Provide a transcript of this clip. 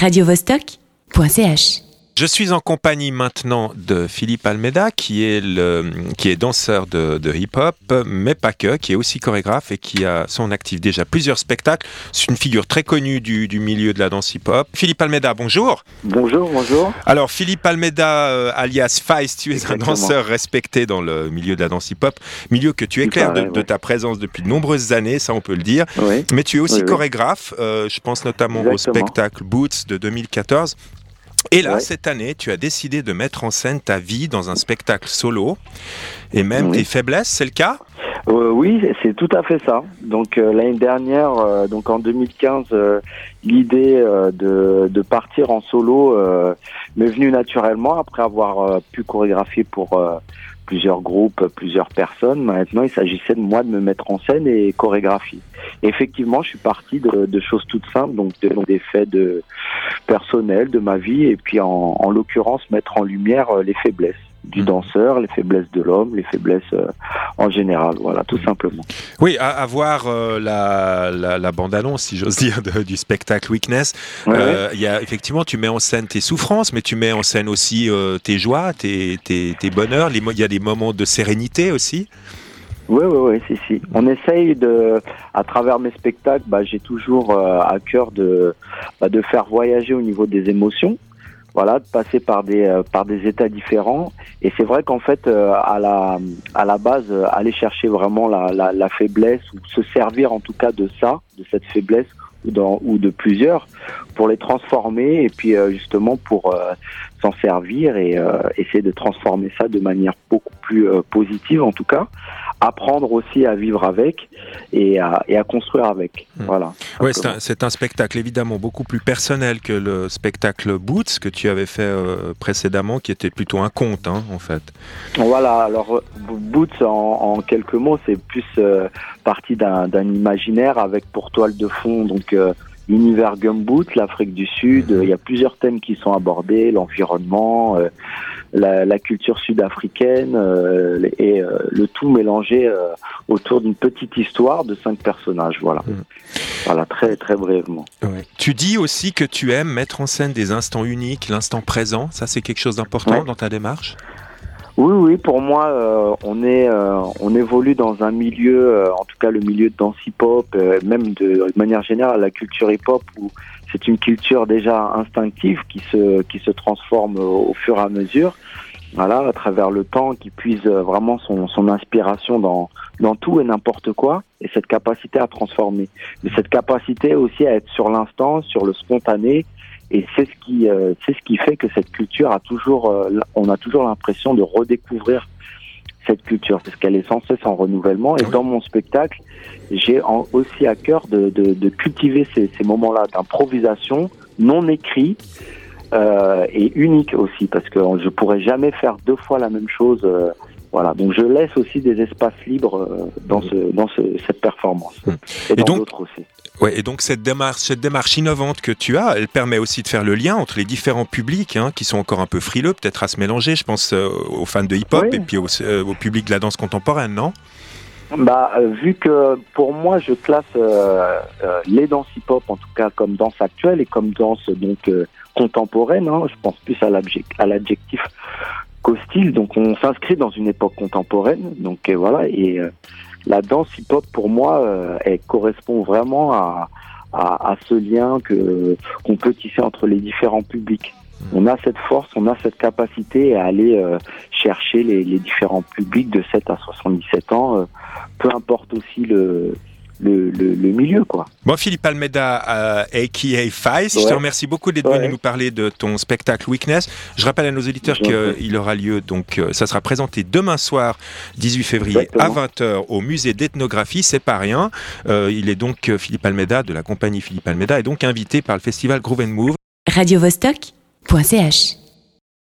radiovostok.ch Je suis en compagnie maintenant de Philippe Almeida, qui est, le, qui est danseur de, de hip-hop, mais pas que, qui est aussi chorégraphe et qui a son actif déjà plusieurs spectacles. C'est une figure très connue du, du milieu de la danse hip-hop. Philippe Almeida, bonjour. Bonjour, bonjour. Alors, Philippe Almeida, euh, alias Feist, tu es Exactement. un danseur respecté dans le milieu de la danse hip-hop, milieu que tu éclaires de, ta présence depuis de nombreuses années, ça on peut le dire. Oui. Mais tu es aussi Oui, chorégraphe, euh, je pense notamment au spectacle Boots de 2014. Et là, Ouais. cette année, tu as décidé de mettre en scène ta vie dans un spectacle solo et même Oui. tes faiblesses, c'est le cas? Euh, oui, c'est tout à fait ça. Donc euh, l'année dernière, euh, donc en 2015, euh, l'idée de, de partir en solo m'est venue naturellement après avoir pu chorégraphier pour plusieurs groupes, plusieurs personnes. Maintenant, il s'agissait de moi de me mettre en scène et chorégraphier. Et effectivement, je suis parti de, de choses toutes simples, donc de- donc des faits de personnels de ma vie, et puis en, en l'occurrence mettre en lumière euh, les faiblesses du Mhm. danseur, les faiblesses de l'homme, les faiblesses euh, en général. Voilà, tout simplement. Oui, à, à voir euh, la, la, la bande-annonce, si j'ose dire, de- du spectacle Weakness. Ouais. Euh, y a, effectivement, tu mets en scène tes souffrances, mais tu mets en scène aussi tes joies, tes, tes, tes bonheurs. Il y a des moments de sérénité aussi. Oui, oui, oui, si, si. On essaye de, à travers mes spectacles, bah, j'ai toujours euh, à cœur de, bah, de faire voyager au niveau des émotions. Voilà, de passer par des euh, par des états différents. Et c'est vrai qu'en fait, euh, à la à la base, euh, aller chercher vraiment la, la la faiblesse ou se servir en tout cas de ça, de cette faiblesse ou dans ou de plusieurs, pour les transformer et puis euh, justement pour euh, s'en servir et euh, essayer de transformer ça de manière beaucoup plus euh, positive en tout cas apprendre aussi à vivre avec et à, et à construire avec. Hmm. Voilà. Ouais, c'est un, spectacle évidemment beaucoup plus personnel que le spectacle Boots que tu avais fait euh, précédemment, qui était plutôt un conte, hein, en fait. Voilà, alors euh, Boots en, en quelques mots, c'est plus euh, partie d'un imaginaire avec pour toile de fond donc euh, l'univers Gumboot, l'Afrique du Sud. Mhm. Il y a plusieurs thèmes qui sont abordés, l'environnement, euh, la, la culture sud-africaine euh, et euh, le tout mélangé euh, autour d'une petite histoire de cinq personnages. Voilà, Mhm. voilà très très brièvement. Tu dis aussi que tu aimes mettre en scène des instants uniques, l'instant présent. Ça, c'est quelque chose d'important Ouais. dans ta démarche? Oui, oui, pour moi, euh, on est, euh, on évolue dans un milieu, euh, en tout cas le milieu de danse hip-hop, euh, même de, manière générale la culture hip-hop, où c'est une culture déjà instinctive qui se, qui se transforme au, au fur et à mesure, voilà, à travers le temps, qui puise euh, vraiment son, son inspiration dans, dans tout et n'importe quoi, et cette capacité à transformer. Mais cette capacité aussi à être sur l'instant, sur le spontané, et c'est ce qui, euh, c'est ce qui fait que cette culture a toujours, euh, on a toujours l'impression de redécouvrir cette culture parce qu'elle est sans cesse en renouvellement. Et Oui. dans mon spectacle, j'ai aussi à cœur de, de, de cultiver ces, ces moments-là d'improvisation non écrits euh, et uniques aussi parce que je pourrais jamais faire deux fois la même chose. euh, voilà, donc je laisse aussi des espaces libres euh, dans, ce, dans ce, cette performance Mm. et dans donc- d'autres aussi. Ouais, et donc cette démarche, cette démarche innovante que tu as, elle permet aussi de faire le lien entre les différents publics hein, qui sont encore un peu frileux, peut-être à se mélanger. Je pense euh, aux fans de hip-hop Oui. et puis au, euh, au public de la danse contemporaine, non? Bah, euh, vu que pour moi, je classe les danses hip-hop, en tout cas comme danse actuelle et comme danse donc contemporaine. hein, je pense plus à l'adjec- à l'adjectif qu'au style. Donc, on s'inscrit dans une époque contemporaine. Donc voilà. Et la danse hip-hop, pour moi, euh, elle correspond vraiment à, à, à ce lien que qu'on peut tisser entre les différents publics. On a cette force, on a cette capacité à aller euh, chercher les, les différents publics de 7 à 77 ans, euh, peu importe aussi le, le, le, le milieu, quoi. Bon, Philippe Almeida, euh, a.k.a. Feist, je te remercie beaucoup d'être Ouais. venu nous parler de ton spectacle Weakness. Je rappelle à nos auditeurs qu'il aura lieu, donc euh, ça sera présenté demain soir, 18 février, Exactement. à 20h, au musée d'ethnographie, c'est pas rien. Euh, il est donc, euh, Philippe Almeida, de la compagnie Philippe Almeida, est donc invité par le festival Groove and Move. radiovostok.ch